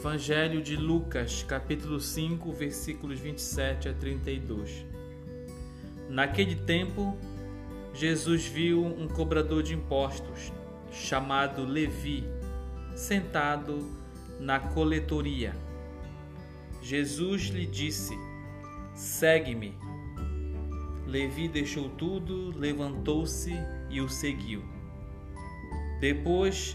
Evangelho de Lucas, capítulo 5, versículos 27 a 32. Naquele tempo, Jesus viu um cobrador de impostos, chamado Levi, sentado na coletoria. Jesus lhe disse: Segue-me. Levi deixou tudo, levantou-se e o seguiu. Depois,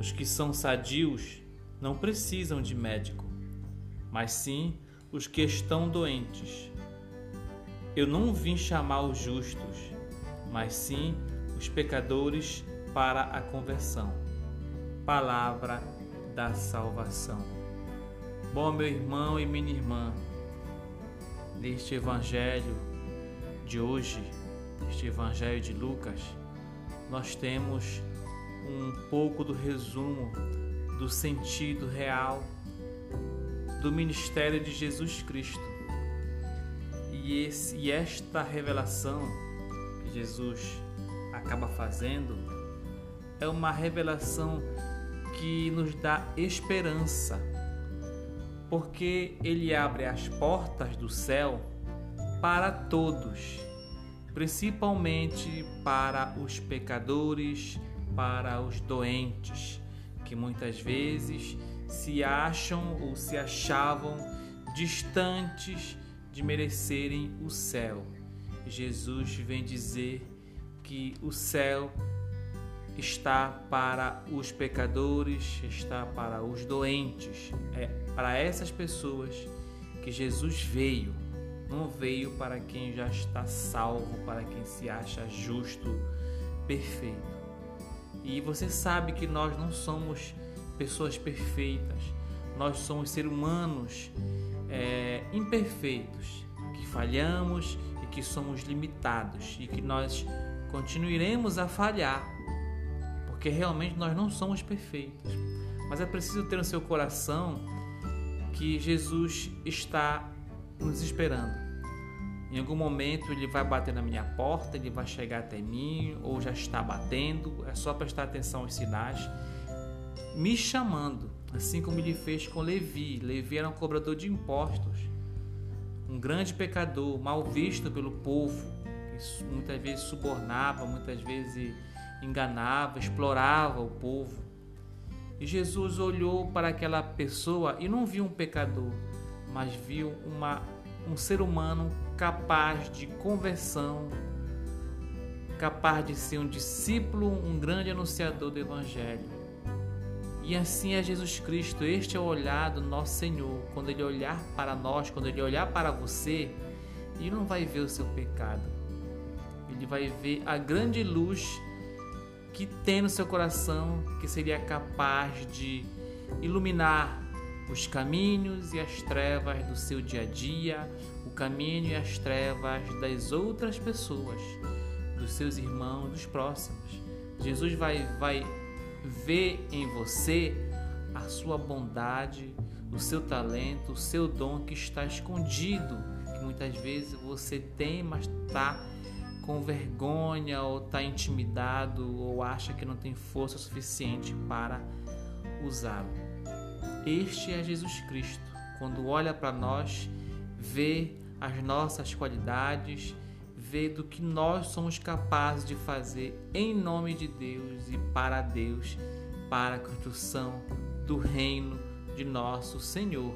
os que são sadios não precisam de médico, mas sim os que estão doentes. Eu não vim chamar os justos, mas sim os pecadores para a conversão. Palavra da salvação. Bom, meu irmão e minha irmã, neste evangelho de hoje, este evangelho de Lucas, nós temos um pouco do resumo do sentido real do ministério de Jesus Cristo. E, esse, e esta revelação que Jesus acaba fazendo é uma revelação que nos dá esperança, porque ele abre as portas do céu para todos, principalmente para os pecadores para os doentes, que muitas vezes se acham ou se achavam distantes de merecerem o céu. Jesus vem dizer que o céu está para os pecadores, está para os doentes. É para essas pessoas que Jesus veio. Não veio para quem já está salvo, para quem se acha justo, perfeito. E você sabe que nós não somos pessoas perfeitas, nós somos seres humanos é, imperfeitos, que falhamos e que somos limitados e que nós continuaremos a falhar, porque realmente nós não somos perfeitos. Mas é preciso ter no seu coração que Jesus está nos esperando em algum momento ele vai bater na minha porta, ele vai chegar até mim ou já está batendo. É só prestar atenção aos sinais, me chamando, assim como ele fez com Levi. Levi era um cobrador de impostos, um grande pecador, mal visto pelo povo, que muitas vezes subornava, muitas vezes enganava, explorava o povo. E Jesus olhou para aquela pessoa e não viu um pecador, mas viu uma, um ser humano capaz de conversão, capaz de ser um discípulo, um grande anunciador do Evangelho. E assim é Jesus Cristo, este é o olhar do nosso Senhor. Quando Ele olhar para nós, quando Ele olhar para você, Ele não vai ver o seu pecado, Ele vai ver a grande luz que tem no seu coração, que seria capaz de iluminar os caminhos e as trevas do seu dia a dia, o caminho e as trevas das outras pessoas, dos seus irmãos, dos próximos. Jesus vai, vai ver em você a sua bondade, o seu talento, o seu dom que está escondido, que muitas vezes você tem, mas está com vergonha ou está intimidado ou acha que não tem força suficiente para usá-lo. Este é Jesus Cristo. Quando olha para nós, vê as nossas qualidades, vê do que nós somos capazes de fazer em nome de Deus e para Deus, para a construção do reino de nosso Senhor.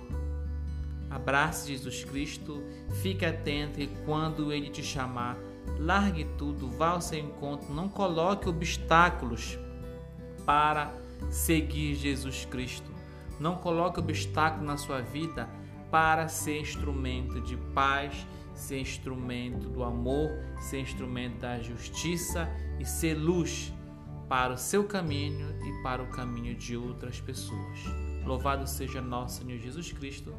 Abrace Jesus Cristo, fique atento e quando ele te chamar, largue tudo, vá ao seu encontro, não coloque obstáculos para seguir Jesus Cristo. Não coloque obstáculo na sua vida para ser instrumento de paz, ser instrumento do amor, ser instrumento da justiça e ser luz para o seu caminho e para o caminho de outras pessoas. Louvado seja nosso Senhor Jesus Cristo